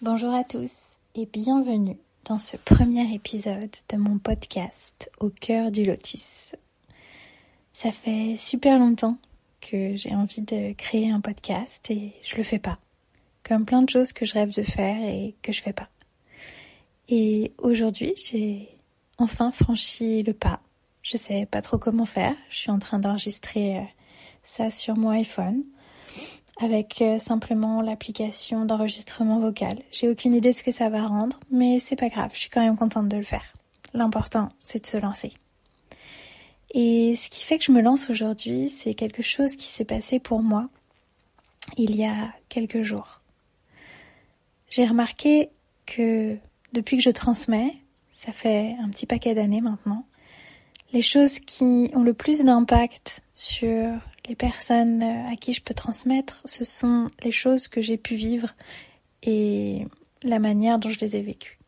Bonjour à tous et bienvenue dans ce premier épisode de mon podcast Au cœur du lotus. Ça fait super longtemps que j'ai envie de créer un podcast et je le fais pas. Comme plein de choses que je rêve de faire et que je fais pas. Et aujourd'hui, j'ai enfin franchi le pas. Je sais pas trop comment faire. Je suis en train d'enregistrer euh, ça sur mon iPhone avec euh, simplement l'application d'enregistrement vocal. J'ai aucune idée de ce que ça va rendre, mais c'est pas grave, je suis quand même contente de le faire. L'important, c'est de se lancer. Et ce qui fait que je me lance aujourd'hui, c'est quelque chose qui s'est passé pour moi il y a quelques jours. J'ai remarqué que depuis que je transmets, ça fait un petit paquet d'années maintenant, les choses qui ont le plus d'impact sur les personnes à qui je peux transmettre, ce sont les choses que j'ai pu vivre et la manière dont je les ai vécues.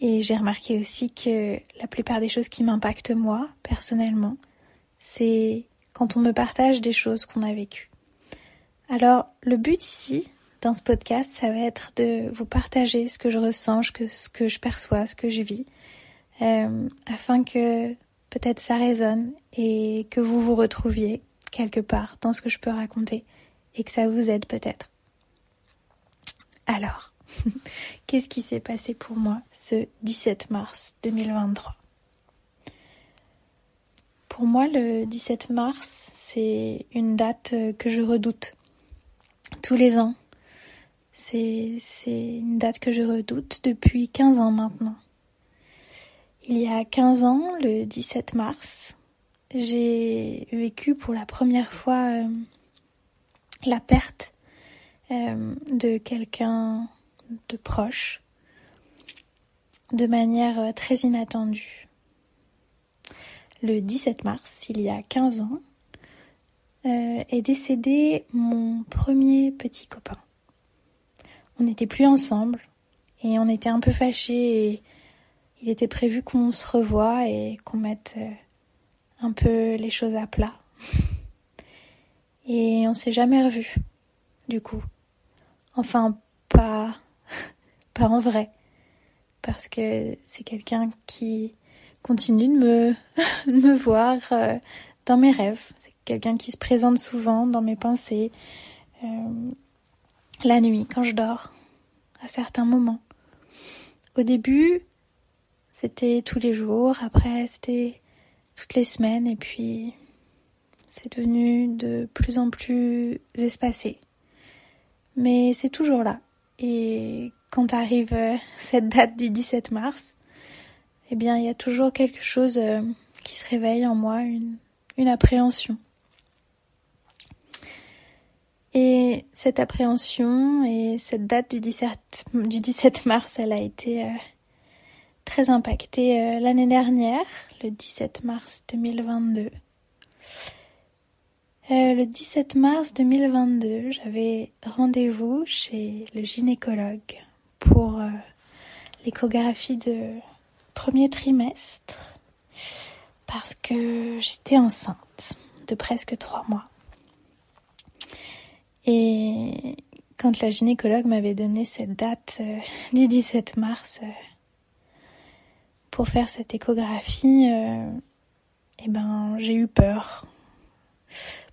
Et j'ai remarqué aussi que la plupart des choses qui m'impactent moi, personnellement, c'est quand on me partage des choses qu'on a vécues. Alors, le but ici, dans ce podcast, ça va être de vous partager ce que je ressens, ce que je perçois, ce que je vis, euh, afin que peut-être ça résonne et que vous vous retrouviez quelque part dans ce que je peux raconter et que ça vous aide peut-être. Alors, qu'est-ce qui s'est passé pour moi ce 17 mars 2023 Pour moi, le 17 mars, c'est une date que je redoute tous les ans. C'est une date que je redoute depuis 15 ans maintenant. Il y a 15 ans, le 17 mars, j'ai vécu pour la première fois euh, la perte euh, de quelqu'un de proche de manière euh, très inattendue. Le 17 mars, il y a 15 ans, est décédé mon premier petit copain. On n'était plus ensemble et on était un peu fâchés et il était prévu qu'on se revoie et qu'on mette un peu les choses à plat. Et on s'est jamais revu, du coup. Enfin, pas, pas en vrai. Parce que c'est quelqu'un qui continue de me, me voir euh, dans mes rêves. C'est quelqu'un qui se présente souvent dans mes pensées, euh, la nuit, quand je dors, à certains moments. Au début, c'était tous les jours, après c'était toutes les semaines et puis c'est devenu de plus en plus espacé. Mais c'est toujours là. Et quand arrive euh, cette date du 17 mars, eh bien, il y a toujours quelque chose euh, qui se réveille en moi, une, une appréhension. Et cette appréhension et cette date du 17, du 17 mars, elle a été euh, très impactée euh, l'année dernière, le 17 mars 2022. Euh, le 17 mars 2022, j'avais rendez-vous chez le gynécologue pour euh, l'échographie de premier trimestre parce que j'étais enceinte de presque trois mois. Et quand la gynécologue m'avait donné cette date du 17 mars, pour faire cette échographie, euh, eh ben, j'ai eu peur.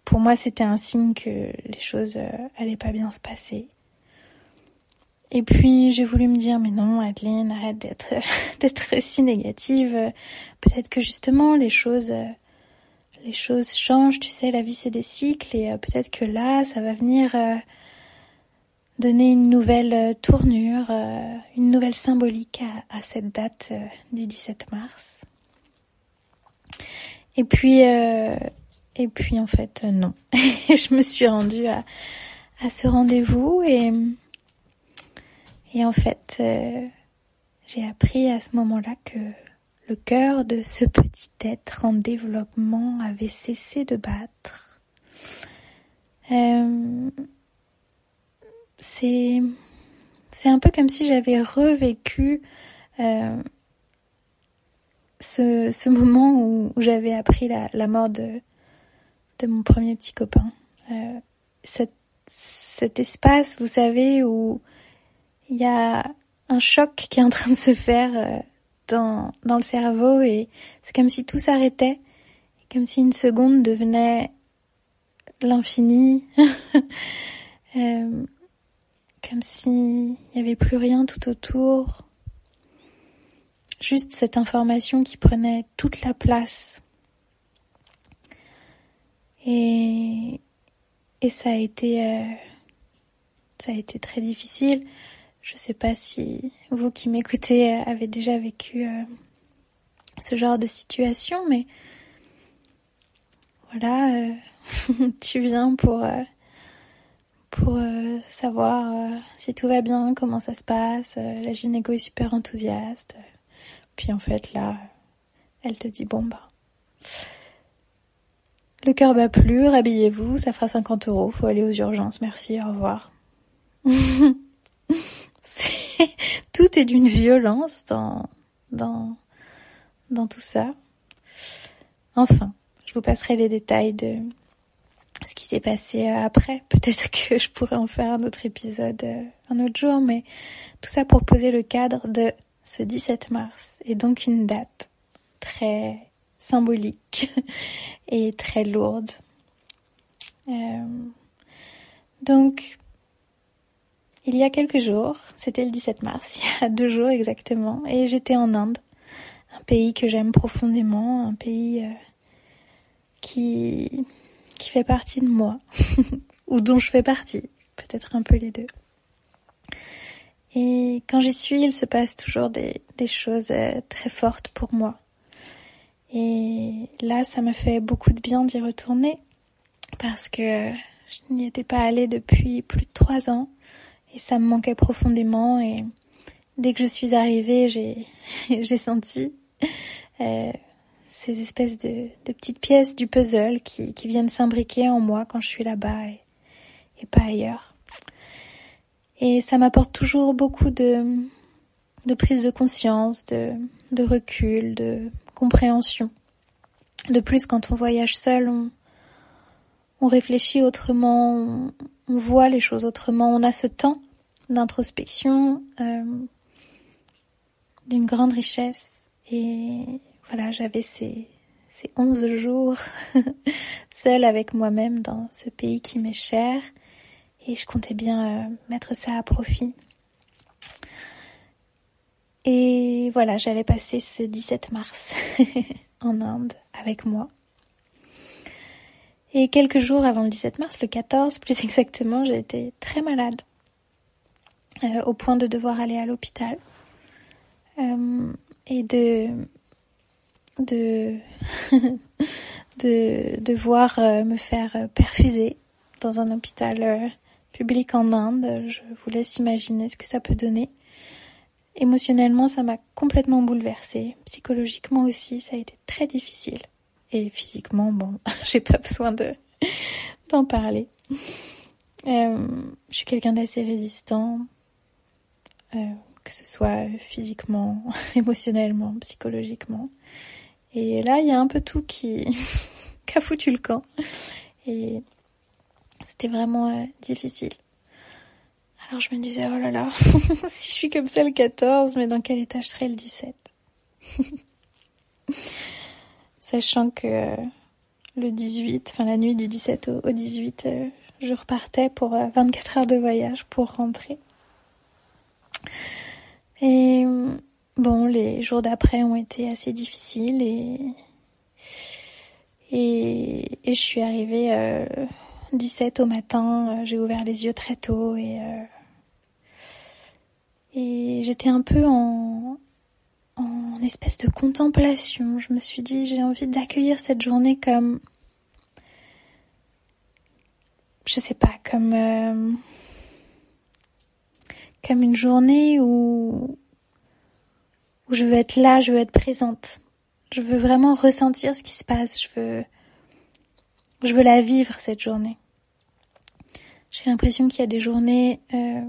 Pour moi, c'était un signe que les choses euh, allaient pas bien se passer. Et puis j'ai voulu me dire mais non Adeline arrête d'être d'être si négative peut-être que justement les choses les choses changent tu sais la vie c'est des cycles et euh, peut-être que là ça va venir donner une nouvelle euh, tournure, euh, une nouvelle symbolique à, cette date euh, du 17 mars. Et puis, et puis en fait, non. je me suis rendue à, ce rendez-vous et, en fait, j'ai appris à ce moment-là que le cœur de ce petit être en développement avait cessé de battre. C'est c'est un peu comme si j'avais revécu euh, ce, ce moment où, j'avais appris la, la, mort de, de mon premier petit copain. Euh, cet, cet espace, vous savez, où il y a un choc qui est en train de se faire euh, dans, dans le cerveau et c'est comme si tout s'arrêtait, comme si une seconde devenait l'infini, euh, comme s'il n'y avait plus rien tout autour, juste cette information qui prenait toute la place. Et, et ça a été, euh, ça a été très difficile. Je sais pas si vous qui m'écoutez avez déjà vécu euh, ce genre de situation, mais voilà, euh, tu viens pour pour euh, savoir euh, si tout va bien, comment ça se passe. Euh, la gynéco est super enthousiaste. Puis en fait là, elle te dit bon bah le cœur bat plus, rhabillez-vous, ça fera 50 euros, faut aller aux urgences, merci, au revoir. tout est d'une violence dans, dans, dans tout ça. Enfin, je vous passerai les détails de, ce qui s'est passé euh, après. Peut-être que je pourrais en faire un autre épisode euh, un autre jour, mais tout ça pour poser le cadre de ce 17 mars et donc une date très symbolique et très lourde. Euh, donc, il y a quelques jours, c'était le 17 mars, il y a deux jours exactement, et j'étais en Inde, un pays que j'aime profondément, un pays qui qui fait partie de moi, ou dont je fais partie, peut-être un peu les deux. Et quand j'y suis, il se passe toujours des, des choses euh, très fortes pour moi. Et là, ça me fait beaucoup de bien d'y retourner parce que je n'y étais pas allée depuis plus de trois ans et ça me manquait profondément. Et dès que je suis arrivée, j'ai j'ai senti euh, ces espèces de, petites pièces du puzzle qui, viennent s'imbriquer en moi quand je suis là-bas et, pas ailleurs. Et ça m'apporte toujours beaucoup de, de prise de conscience, de, de recul, de compréhension. De plus, quand on voyage seul, on, on réfléchit autrement, on, on, voit les choses autrement, on a ce temps d'introspection euh, d'une grande richesse et, voilà, j'avais ces, ces 11 jours seule avec moi-même dans ce pays qui m'est cher et je comptais bien euh, mettre ça à profit. Et voilà, j'allais passer ce 17 mars en Inde avec moi. Et quelques jours avant le 17 mars, le 14 plus exactement, j'ai été très malade, euh, au point de devoir aller à l'hôpital euh, et de de, de devoir euh, me faire euh, perfuser dans un hôpital euh, public en Inde. Je vous laisse imaginer ce que ça peut donner. Émotionnellement, ça m'a complètement bouleversée. Psychologiquement aussi, ça a été très difficile. Et physiquement, bon, j'ai pas besoin de d'en parler. Je suis quelqu'un d'assez résistant, que ce soit physiquement, émotionnellement, psychologiquement. Et là, il y a un peu tout qui, qui a foutu le camp. Et c'était vraiment euh, difficile. Alors je me disais, oh là là, si je suis comme ça le 14, mais dans quel état je serai le 17 Sachant que euh, le 18, enfin la nuit du 17 au, 18, euh, je repartais pour 24 heures de voyage pour rentrer. Et Bon, les jours d'après ont été assez difficiles et et, je suis arrivée euh, 17 au matin. Euh, j'ai ouvert les yeux très tôt et euh, et j'étais un peu en en espèce de contemplation. Je me suis dit j'ai envie d'accueillir cette journée comme je sais pas comme euh, comme une journée où où je veux être là, je veux être présente. Je veux vraiment ressentir ce qui se passe. Je veux, je veux la vivre cette journée. J'ai l'impression qu'il y a des journées euh,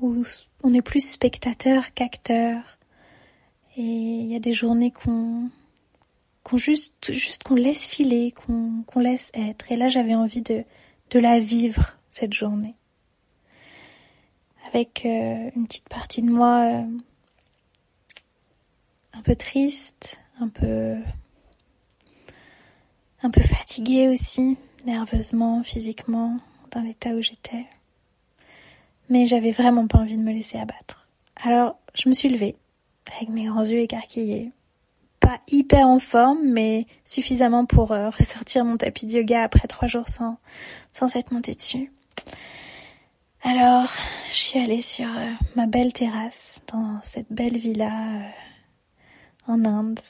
où on est plus spectateur qu'acteur, et il y a des journées qu'on qu'on juste juste qu'on laisse filer, qu'on laisse être. Et là, j'avais envie de de la vivre cette journée. avec euh, une petite partie de moi euh, un peu triste, un peu un peu fatiguée aussi, nerveusement, physiquement, dans l'état où j'étais. Mais j'avais vraiment pas envie de me laisser abattre. Alors, je me suis levée, avec mes grands yeux écarquillés. Pas hyper en forme, mais suffisamment pour euh, ressortir mon tapis de yoga après trois jours sans, sans s'être montée dessus. Alors, je suis allée sur euh, ma belle terrasse dans cette belle villa euh, en Inde,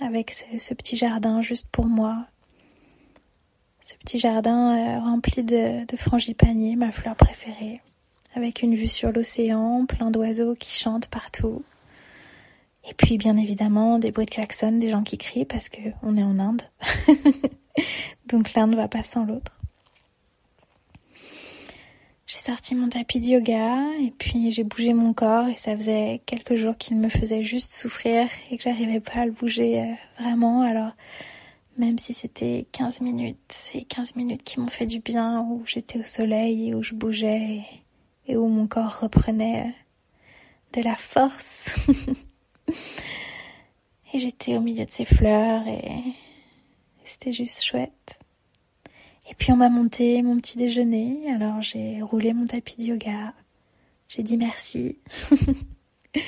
avec ce, petit jardin juste pour moi. Ce petit jardin euh, rempli de, de frangipanier, ma fleur préférée, avec une vue sur l'océan, plein d'oiseaux qui chantent partout. Et puis bien évidemment des bruits de klaxon, des gens qui crient parce que on est en Inde. Donc l'un ne va pas sans l'autre. J'ai sorti mon tapis de yoga et puis j'ai bougé mon corps et ça faisait quelques jours qu'il me faisait juste souffrir et que j'arrivais pas à le bouger euh, vraiment. Alors même si c'était 15 minutes, c'est 15 minutes qui m'ont fait du bien, où j'étais au soleil et où je bougeais et où mon corps reprenait euh, de la force. et j'étais au milieu de ces fleurs et c'était juste chouette. Et puis on m'a monté mon petit déjeuner, alors j'ai roulé mon tapis de yoga, j'ai dit merci. et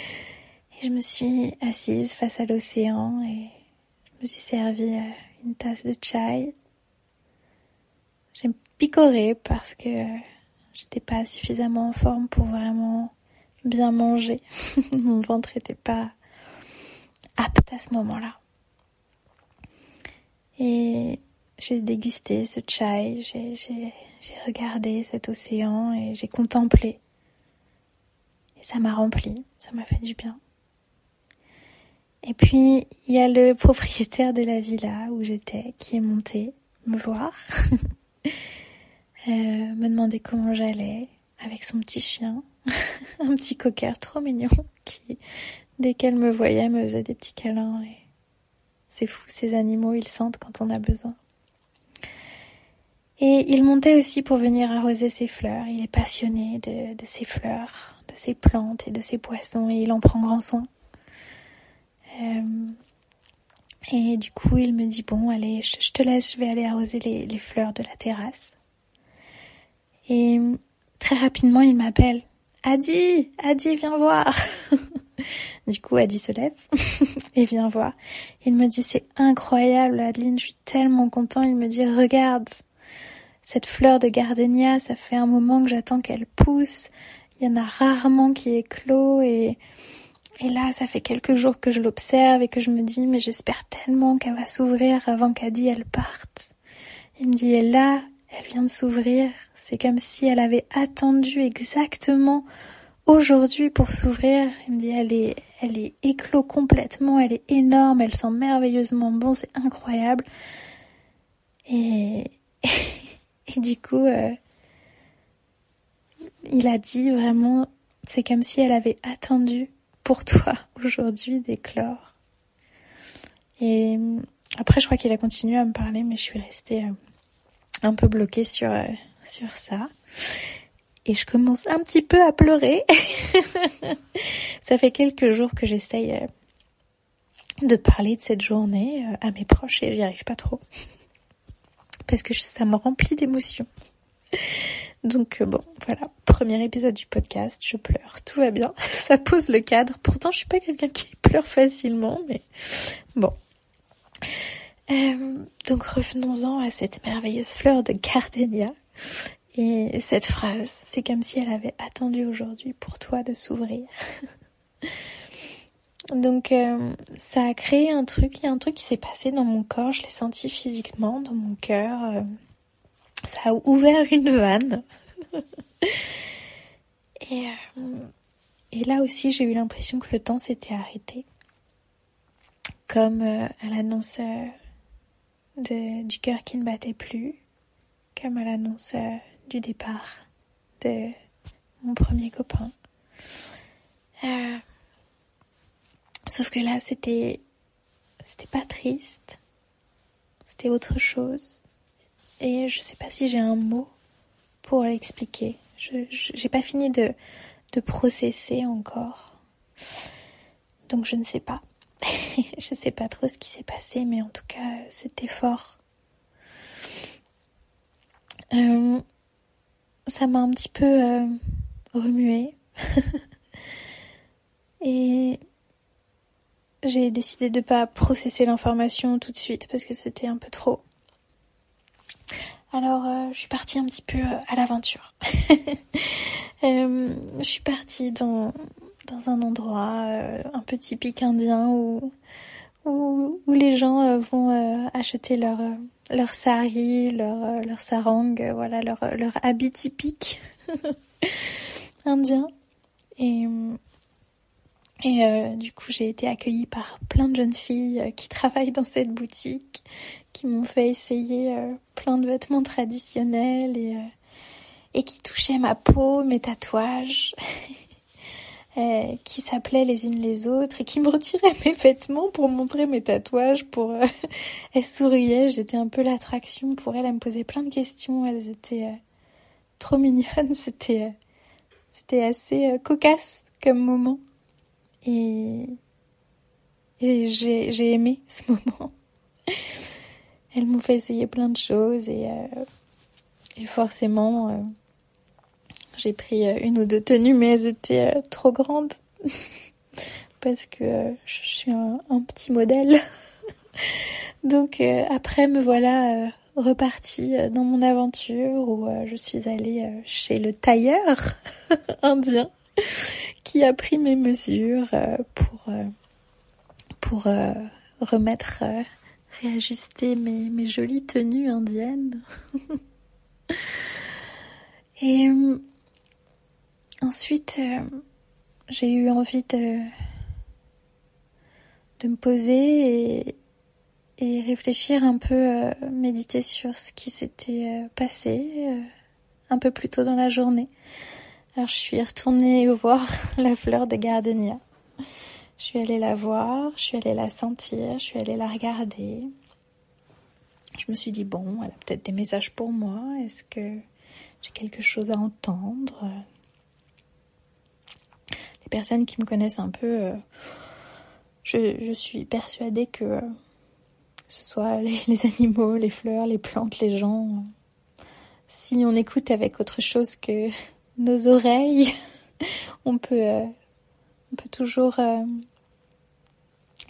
je me suis assise face à l'océan et je me suis servi euh, une tasse de chai. J'ai picoré parce que j'étais pas suffisamment en forme pour vraiment bien manger. Mon ventre était pas apte à ce moment-là. Et j'ai dégusté ce chai, j'ai regardé cet océan et j'ai contemplé. Et ça m'a rempli, ça m'a fait du bien. Et puis, il y a le propriétaire de la villa où j'étais qui est monté me voir, euh, me demander comment j'allais avec son petit chien, un petit cocker trop mignon qui, dès qu'elle me voyait, me faisait des petits câlins. Et c'est fou, ces animaux, ils sentent quand on a besoin. Et il montait aussi pour venir arroser ses fleurs. Il est passionné de, de ses fleurs, de ses plantes et de ses poissons et il en prend grand soin. Euh, et du coup, il me dit, bon, allez, je, te laisse, je vais aller arroser les, les fleurs de la terrasse. Et très rapidement, il m'appelle. Adi, Adi, viens voir. du coup, Adi se lève et vient voir. Il me dit, c'est incroyable, Adeline, je suis tellement content. Il me dit, regarde, cette fleur de gardenia, ça fait un moment que j'attends qu'elle pousse. Il y en a rarement qui éclot et, et là, ça fait quelques jours que je l'observe et que je me dis, mais j'espère tellement qu'elle va s'ouvrir avant qu'Adi elle parte. Il me dit, et là, elle vient de s'ouvrir. C'est comme si elle avait attendu exactement aujourd'hui pour s'ouvrir. Il me dit, elle est, elle est éclos complètement, elle est énorme, elle sent merveilleusement bon, c'est incroyable. Et, et du coup, euh, il a dit vraiment, c'est comme si elle avait attendu pour toi aujourd'hui d'éclore. Et euh, après, je crois qu'il a continué à me parler, mais je suis restée euh, un peu bloquée sur, sur ça. Et je commence un petit peu à pleurer. ça fait quelques jours que j'essaye de parler de cette journée à mes proches et j'y arrive pas trop parce que ça me remplit d'émotions. Donc euh, bon, voilà, premier épisode du podcast, je pleure, tout va bien, ça pose le cadre. Pourtant, je suis pas quelqu'un qui pleure facilement, mais bon. Euh, donc revenons-en à cette merveilleuse fleur de gardenia et cette phrase. C'est comme si elle avait attendu aujourd'hui pour toi de s'ouvrir. Donc euh, ça a créé un truc, il y a un truc qui s'est passé dans mon corps, je l'ai senti physiquement dans mon cœur. Euh, ça a ouvert une vanne. et, euh, et là aussi j'ai eu l'impression que le temps s'était arrêté. Comme à l'annonce du cœur qui ne battait plus, comme à l'annonce du départ de mon premier copain. Sauf que là, c'était, c'était pas triste. C'était autre chose. Et je sais pas si j'ai un mot pour l'expliquer. Je, j'ai pas fini de, de processer encore. Donc je ne sais pas. je sais pas trop ce qui s'est passé, mais en tout cas, c'était fort. Euh, ça m'a un petit peu euh, remué. Et j'ai décidé de pas processer l'information tout de suite parce que c'était un peu trop. Alors, euh, je suis partie un petit peu à l'aventure. je suis partie dans dans un endroit euh, un peu typique indien où, où, où les gens euh, vont euh, acheter leur, leur sari, leur, leur sarang, voilà, leur, leur habit typique indien. Et, et du coup, j'ai été accueillie par plein de jeunes filles qui travaillent dans cette boutique, qui m'ont fait essayer plein de vêtements traditionnels et, et qui touchaient ma peau, mes tatouages. Euh, qui s'appelaient les unes les autres et qui me retiraient mes vêtements pour montrer mes tatouages. Pour euh, elles souriaient, j'étais un peu l'attraction pour elles. Elles me posaient plein de questions. Elles étaient euh, trop mignonnes. C'était c'était assez cocasse comme moment et et j'ai aimé ce moment. Elles m'ont fait essayer plein de choses et et forcément j'ai pris euh, une ou deux tenues, mais elles étaient euh, trop grandes. Parce que euh, je suis un, petit modèle. Donc après, me voilà repartie dans mon aventure où je suis allée chez le tailleur indien qui a pris mes mesures pour, pour remettre, réajuster mes, jolies tenues indiennes. Et Ensuite, euh, j'ai eu envie de, de me poser et, réfléchir un peu, euh, méditer sur ce qui s'était euh, passé un peu plus tôt dans la journée. Alors je suis retournée voir la fleur de gardenia. Je suis allée la voir, je suis allée la sentir, je suis allée la regarder. Je me suis dit, bon, elle a peut-être des messages pour moi. Est-ce que j'ai quelque chose à entendre? Personnes qui me connaissent un peu, euh, je, suis persuadée que, que ce soit les, animaux, les fleurs, les plantes, les gens, si on écoute avec autre chose que nos oreilles, on peut, euh, on peut toujours euh,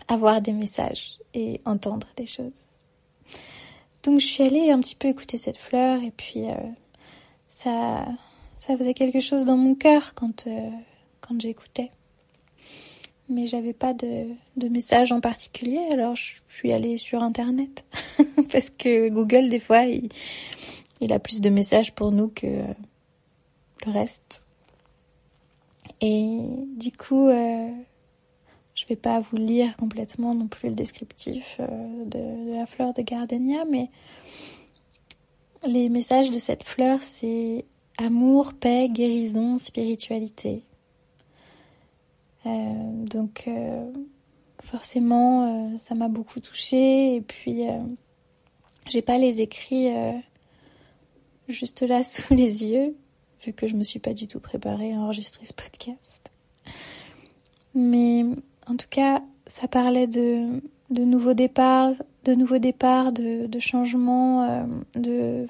avoir des messages et entendre des choses. Donc je suis allée un petit peu écouter cette fleur et puis ça, ça faisait quelque chose dans mon cœur quand quand j'écoutais. Mais j'avais pas de, de message en particulier, alors je suis allée sur internet. Parce que Google, des fois, il, il a plus de messages pour nous que le reste. Et du coup, euh, je vais pas vous lire complètement non plus le descriptif euh, de, la fleur de gardenia, mais les messages de cette fleur, c'est amour, paix, guérison, spiritualité. Euh, donc euh, forcément, ça m'a beaucoup touchée. Et puis, j'ai pas les écrits juste là sous les yeux, vu que je me suis pas du tout préparée à enregistrer ce podcast. Mais en tout cas, ça parlait de, de nouveaux départs, de nouveaux départs, de, de changements, de,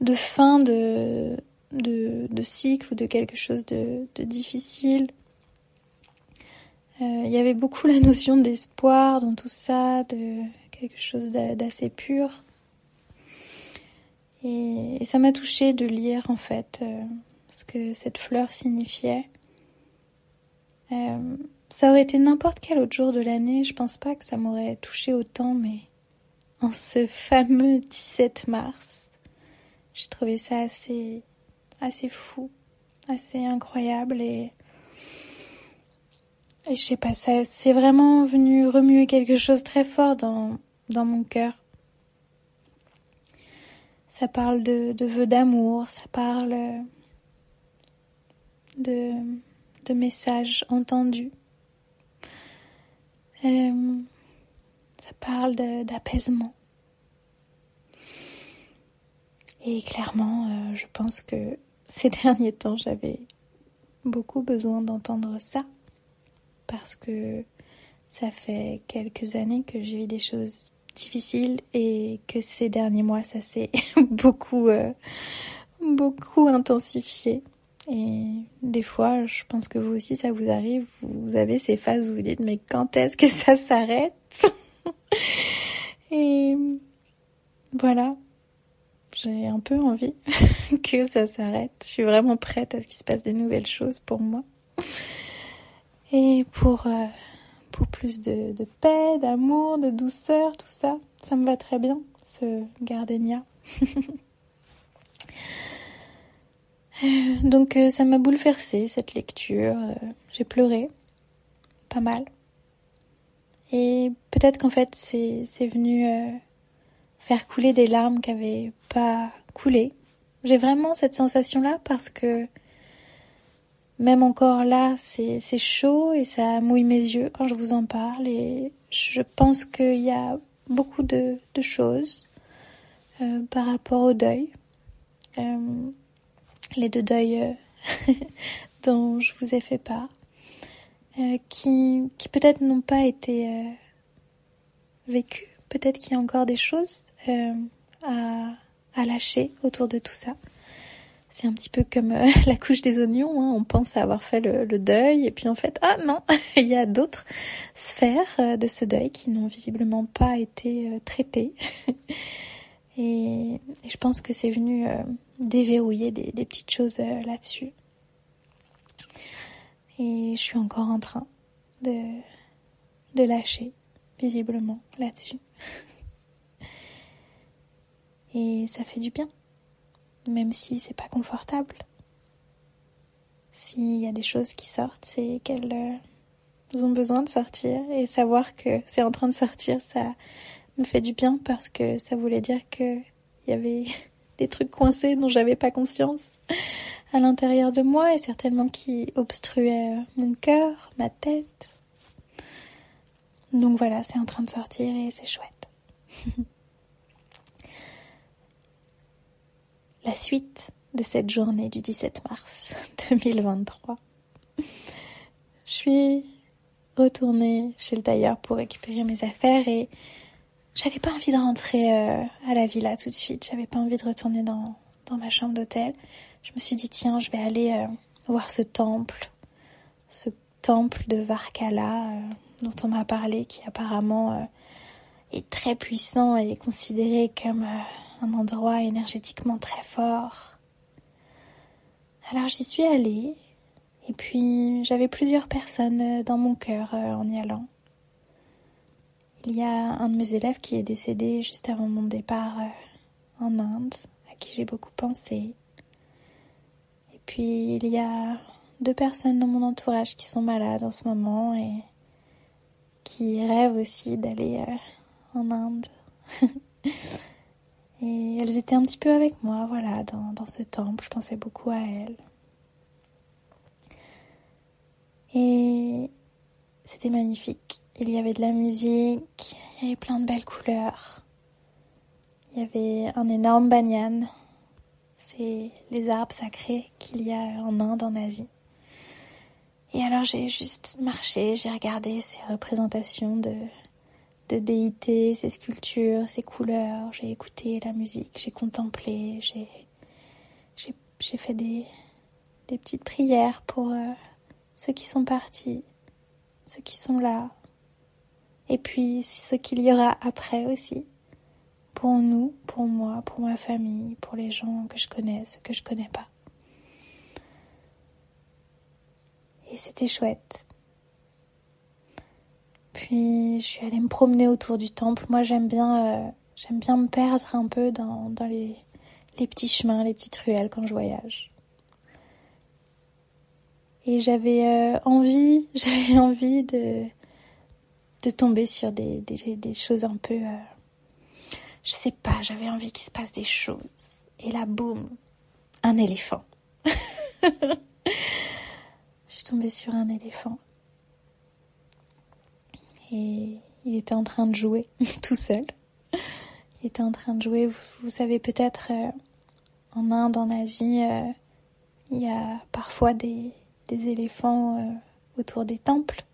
de fin de, de, de cycle ou de quelque chose de, de difficile. Euh, il y avait beaucoup la notion d'espoir dans tout ça, de quelque chose d'assez pur. Et, ça m'a touché de lire en fait euh, ce que cette fleur signifiait. Euh, ça aurait été n'importe quel autre jour de l'année, je pense pas que ça m'aurait touché autant, mais en ce fameux 17 mars, j'ai trouvé ça assez, assez fou, assez incroyable et et je sais pas, ça, c'est vraiment venu remuer quelque chose très fort dans, dans mon cœur. Ça parle de, vœux d'amour, ça parle de, de messages entendus. Euh, ça parle d'apaisement. Et clairement, euh, je pense que ces derniers temps, j'avais beaucoup besoin d'entendre ça parce que ça fait quelques années que j'ai vu des choses difficiles et que ces derniers mois ça s'est beaucoup euh, beaucoup intensifié et des fois je pense que vous aussi ça vous arrive vous avez ces phases où vous dites mais quand est-ce que ça s'arrête? Et voilà j'ai un peu envie que ça s'arrête. Je suis vraiment prête à ce qu'il se passe des nouvelles choses pour moi. Et pour, euh, pour plus de, paix, d'amour, de douceur, tout ça, ça me va très bien, ce gardenia. Donc euh, ça m'a bouleversée cette lecture. Euh, j'ai pleuré, pas mal. Et peut-être qu'en fait c'est venu faire couler des larmes qui n'avaient pas coulé. J'ai vraiment cette sensation-là parce que même encore là, c'est chaud et ça mouille mes yeux quand je vous en parle et je pense qu'il y a beaucoup de, de choses euh, par rapport au deuil. Euh, les deux deuils euh, dont je vous ai fait part, qui, qui peut-être n'ont pas été vécus peut-être qu'il y a encore des choses euh, à, à, lâcher autour de tout ça. C'est un petit peu comme euh, la couche des oignons, hein. on pense avoir fait le, le, deuil et puis en fait, ah non, il y a d'autres sphères euh, de ce deuil qui n'ont visiblement pas été euh, traitées. et, je pense que c'est venu déverrouiller des, des, petites choses là-dessus. Et je suis encore en train de, de lâcher visiblement là-dessus. Et ça fait du bien, même si c'est pas confortable. S'il y a des choses qui sortent, c'est qu'elles euh, ont besoin de sortir et savoir que c'est en train de sortir, ça me fait du bien parce que ça voulait dire que il y avait des trucs coincés dont j'avais pas conscience à l'intérieur de moi et certainement qui obstruaient mon cœur, ma tête, donc voilà, c'est en train de sortir et c'est chouette. La suite de cette journée du 17 mars 2023. Je suis retournée chez le tailleur pour récupérer mes affaires et j'avais pas envie de rentrer euh, à la villa tout de suite. J'avais pas envie de retourner dans, dans ma chambre d'hôtel. Je me suis dit tiens, je vais aller euh, voir ce temple, ce temple de Varkala. Euh, dont on m'a parlé, qui apparemment est très puissant et est considéré comme un endroit énergétiquement très fort. Alors j'y suis allée, et puis j'avais plusieurs personnes euh, dans mon cœur en y allant. Il y a un de mes élèves qui est décédé juste avant mon départ en Inde, à qui j'ai beaucoup pensé. Et puis il y a deux personnes dans mon entourage qui sont malades en ce moment et qui rêvent aussi d'aller euh, en Inde. et elles étaient un petit peu avec moi, voilà, dans, dans ce temple. Je pensais beaucoup à elles. Et c'était magnifique. Il y avait de la musique, il y avait plein de belles couleurs. Il y avait un énorme banyan. C'est les arbres sacrés qu'il y a en Inde, en Asie. Et alors j'ai juste marché, j'ai regardé ces représentations de, de déités, ces sculptures, ces couleurs, j'ai écouté la musique, j'ai contemplé, j'ai, fait des, des petites prières pour euh, ceux qui sont partis, ceux qui sont là, et puis ce qu'il y aura après aussi, pour nous, pour moi, pour ma famille, pour les gens que je connais, ceux que je connais pas. et c'était chouette. Puis je suis allée me promener autour du temple. Moi j'aime bien, euh, me perdre un peu dans, les, petits chemins, les petites ruelles quand je voyage. Et j'avais euh, envie, j'avais envie de, tomber sur des choses un peu, euh, je sais pas, j'avais envie qu'il se passe des choses. Et là, boum, un éléphant. je suis tombée sur un éléphant. Et il était en train de jouer tout seul. Il était en train de jouer, vous, savez peut-être, euh, en Inde, en Asie, euh, il y a parfois des, éléphants autour des temples.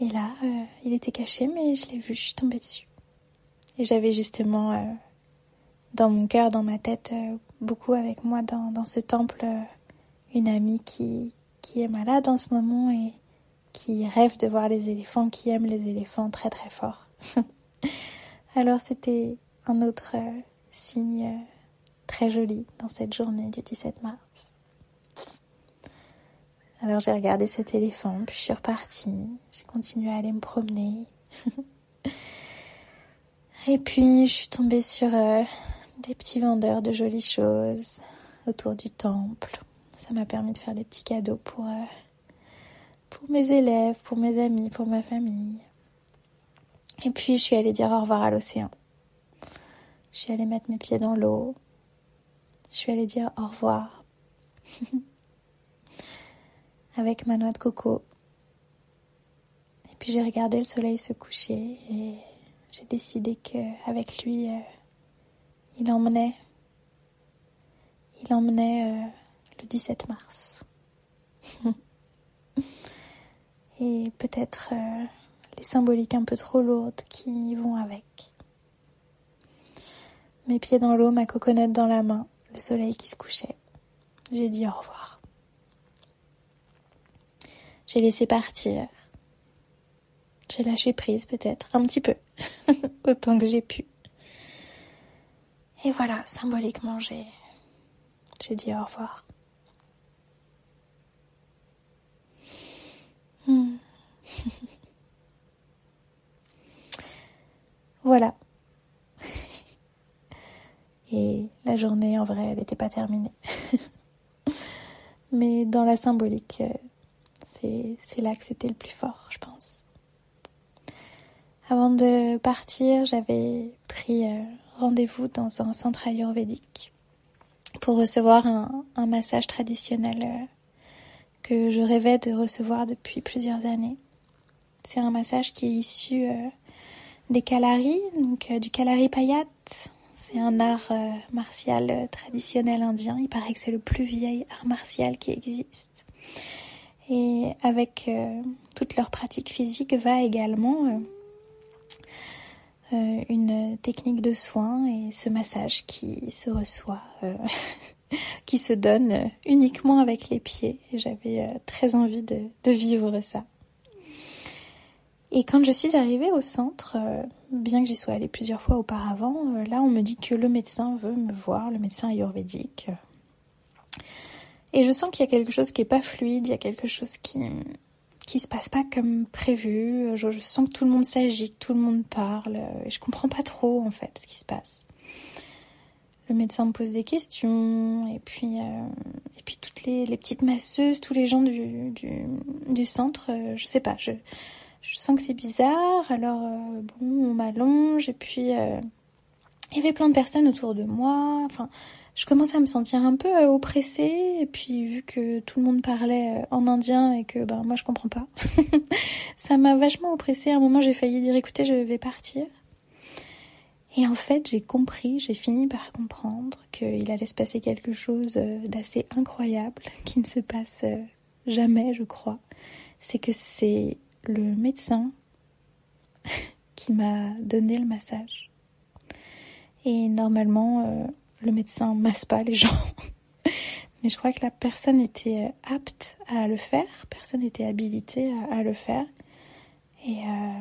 Et là, il était caché, mais je l'ai vu, je suis tombée dessus. Et j'avais justement dans mon cœur, dans ma tête, beaucoup avec moi dans, dans ce temple, une amie qui, qui est malade en ce moment et qui rêve de voir les éléphants, qui aime les éléphants très très fort. Alors c'était un autre euh, signe euh, très joli dans cette journée du 17 mars. Alors j'ai regardé cet éléphant, puis je suis repartie, j'ai continué à aller me promener. Et puis je suis tombée sur euh, des petits vendeurs de jolies choses autour du temple. Ça m'a permis de faire des petits cadeaux pour, euh, pour mes élèves, pour mes amis, pour ma famille. Et puis je suis allée dire au revoir à l'océan. Je suis allée mettre mes pieds dans l'eau. Je suis allée dire au revoir. Avec ma noix de coco. Et puis j'ai regardé le soleil se coucher et j'ai décidé que avec lui, euh, il emmenait, il emmenait euh, le 17 mars. Et peut-être euh, les symboliques un peu trop lourdes qui vont avec. Mes pieds dans l'eau, ma coconut dans la main, le soleil qui se couchait. J'ai dit au revoir. J'ai laissé partir. J'ai lâché prise peut-être, un petit peu, autant que j'ai pu. Et voilà, symboliquement, j'ai, j'ai dit au revoir. Hmm. voilà. Et la journée, en vrai, elle n'était pas terminée. Mais dans la symbolique, euh, c'est, là que c'était le plus fort, je pense. Avant de partir, j'avais pris euh, rendez-vous dans un centre ayurvédique pour recevoir un, massage traditionnel euh, que je rêvais de recevoir depuis plusieurs années. C'est un massage qui est issu euh, des Kalari, donc euh, du Kalari Payat. C'est un art martial traditionnel indien. Il paraît que c'est le plus vieil art martial qui existe. Et avec toute leur pratique physique va également euh, une technique de soin et ce massage qui se reçoit, euh, qui se donne uniquement avec les pieds. J'avais euh, très envie de, vivre ça. Et quand je suis arrivée au centre, bien que j'y sois allée plusieurs fois auparavant, là on me dit que le médecin veut me voir, le médecin ayurvédique. Et je sens qu'il y a quelque chose qui est pas fluide, il y a quelque chose qui, qui se passe pas comme prévu. Je, sens que tout le monde s'agite, tout le monde parle. Et je comprends pas trop en fait ce qui se passe. Le médecin me pose des questions et puis euh, et puis toutes les, petites masseuses, tous les gens du du, centre, euh, je sais pas. Je sens que c'est bizarre. Alors euh, bon, on m'allonge et puis il y avait plein de personnes autour de moi. Enfin, je commençais à me sentir un peu euh, oppressée et puis vu que tout le monde parlait euh, en indien et que ben moi je comprends pas, ça m'a vachement oppressée. À un moment j'ai failli dire écoutez je vais partir. Et en fait j'ai compris, j'ai fini par comprendre qu'il allait se passer quelque chose euh, d'assez incroyable qui ne se passe jamais je crois. C'est que c'est le médecin qui m'a donné le massage. Et normalement, le médecin masse pas les gens. Mais je crois que la personne était euh, apte à le faire, personne n'était habilité à, le faire. Et euh,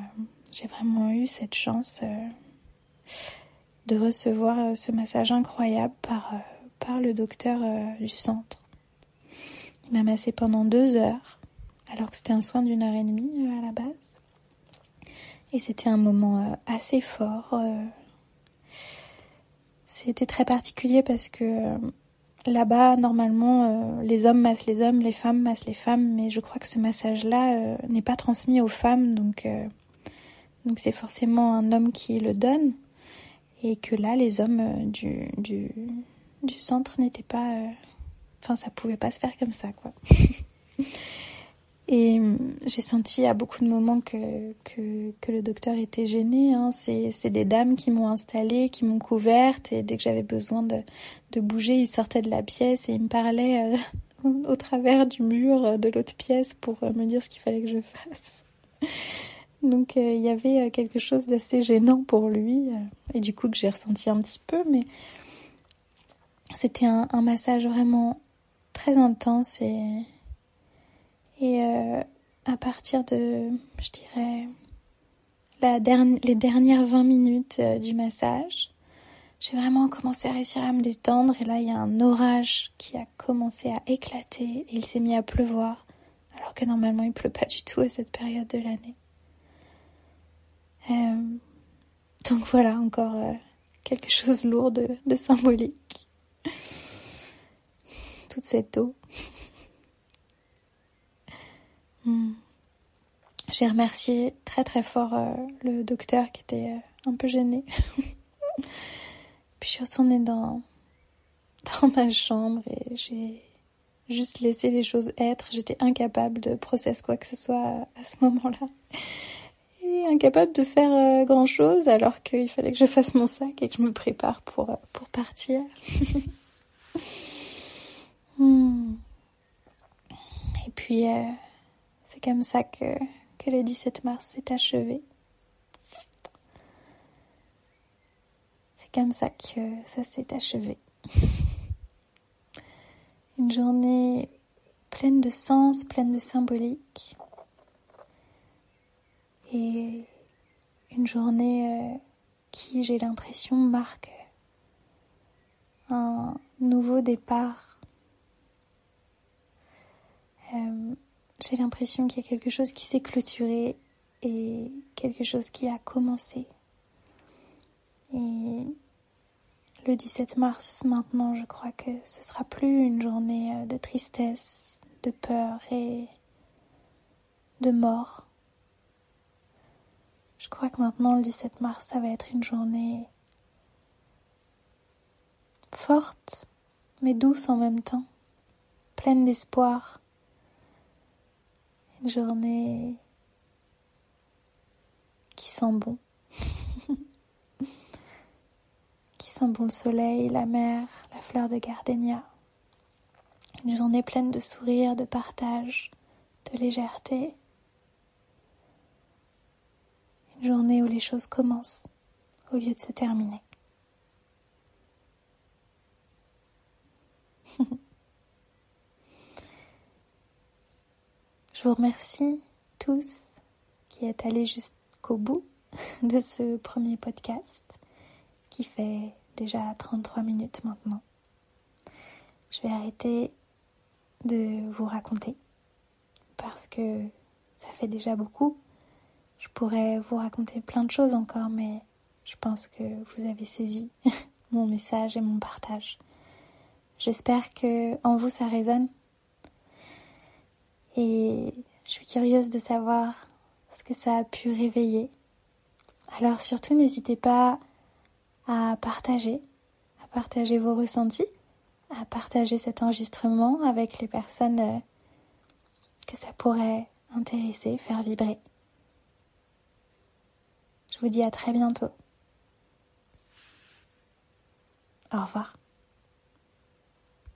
j'ai vraiment eu cette chance euh, de recevoir ce massage incroyable par, par le docteur du centre. Il m'a massé pendant deux heures, alors que c'était un soin d'une heure et demie à la base. Et c'était un moment assez fort c'était très particulier parce que euh, là-bas, normalement, euh, les hommes massent les hommes, les femmes massent les femmes, mais je crois que ce massage-là euh, n'est pas transmis aux femmes, donc c'est forcément un homme qui le donne, et que là, les hommes du, centre n'étaient pas... Enfin, ça pouvait pas se faire comme ça, quoi. Et hum, j'ai senti à beaucoup de moments que, que, le docteur était gêné. Hein. C'est des dames qui m'ont installée, qui m'ont couverte, et dès que j'avais besoin de, bouger, il sortait de la pièce et il me parlait euh, au travers du mur de l'autre pièce pour me dire ce qu'il fallait que je fasse. Donc il y avait quelque chose d'assez gênant pour lui et du coup que j'ai ressenti un petit peu, mais c'était un, massage vraiment très intense et euh, à partir de, je dirais, la dernière, les dernières 20 minutes euh, du massage, j'ai vraiment commencé à réussir à me détendre et là il y a un orage qui a commencé à éclater et il s'est mis à pleuvoir alors que normalement il pleut pas du tout à cette période de l'année. Euh, donc voilà encore quelque chose lourd de symbolique. Toute cette eau. Hmm. J'ai remercié très très fort euh, le docteur qui était euh, un peu gêné. Puis je suis retournée dans, dans ma chambre et j'ai juste laissé les choses être. J'étais incapable de processer quoi que ce soit à, ce moment-là. Et incapable de faire euh, grand chose alors qu'il fallait que je fasse mon sac et que je me prépare pour, pour partir. Hmm. Et puis, c'est comme ça que, que le 17 mars s'est achevé. C'est comme ça que ça s'est achevé. Une journée pleine de sens, pleine de symbolique. Et une journée euh, qui, j'ai l'impression, marque un nouveau départ. Euh, j'ai l'impression qu'il y a quelque chose qui s'est clôturé et quelque chose qui a commencé. Et le 17 mars, maintenant, je crois que ce sera plus une journée euh, de tristesse, de peur et de mort. Je crois que maintenant, le 17 mars, ça va être une journée forte, mais douce en même temps, pleine d'espoir une journée qui sent bon. qui sent bon le soleil, la mer, la fleur de gardénia. Une journée pleine de sourires, de partage, de légèreté. Une journée où les choses commencent au lieu de se terminer. Je vous remercie tous qui êtes allés jusqu'au bout de ce premier podcast qui fait déjà 33 minutes maintenant. Je vais arrêter de vous raconter parce que ça fait déjà beaucoup. Je pourrais vous raconter plein de choses encore, mais je pense que vous avez saisi mon message et mon partage. J'espère que en vous ça résonne et je suis curieuse de savoir ce que ça a pu réveiller. Alors surtout n'hésitez pas à partager, à partager vos ressentis, à partager cet enregistrement avec les personnes euh, que ça pourrait intéresser, faire vibrer. Je vous dis à très bientôt. Au revoir.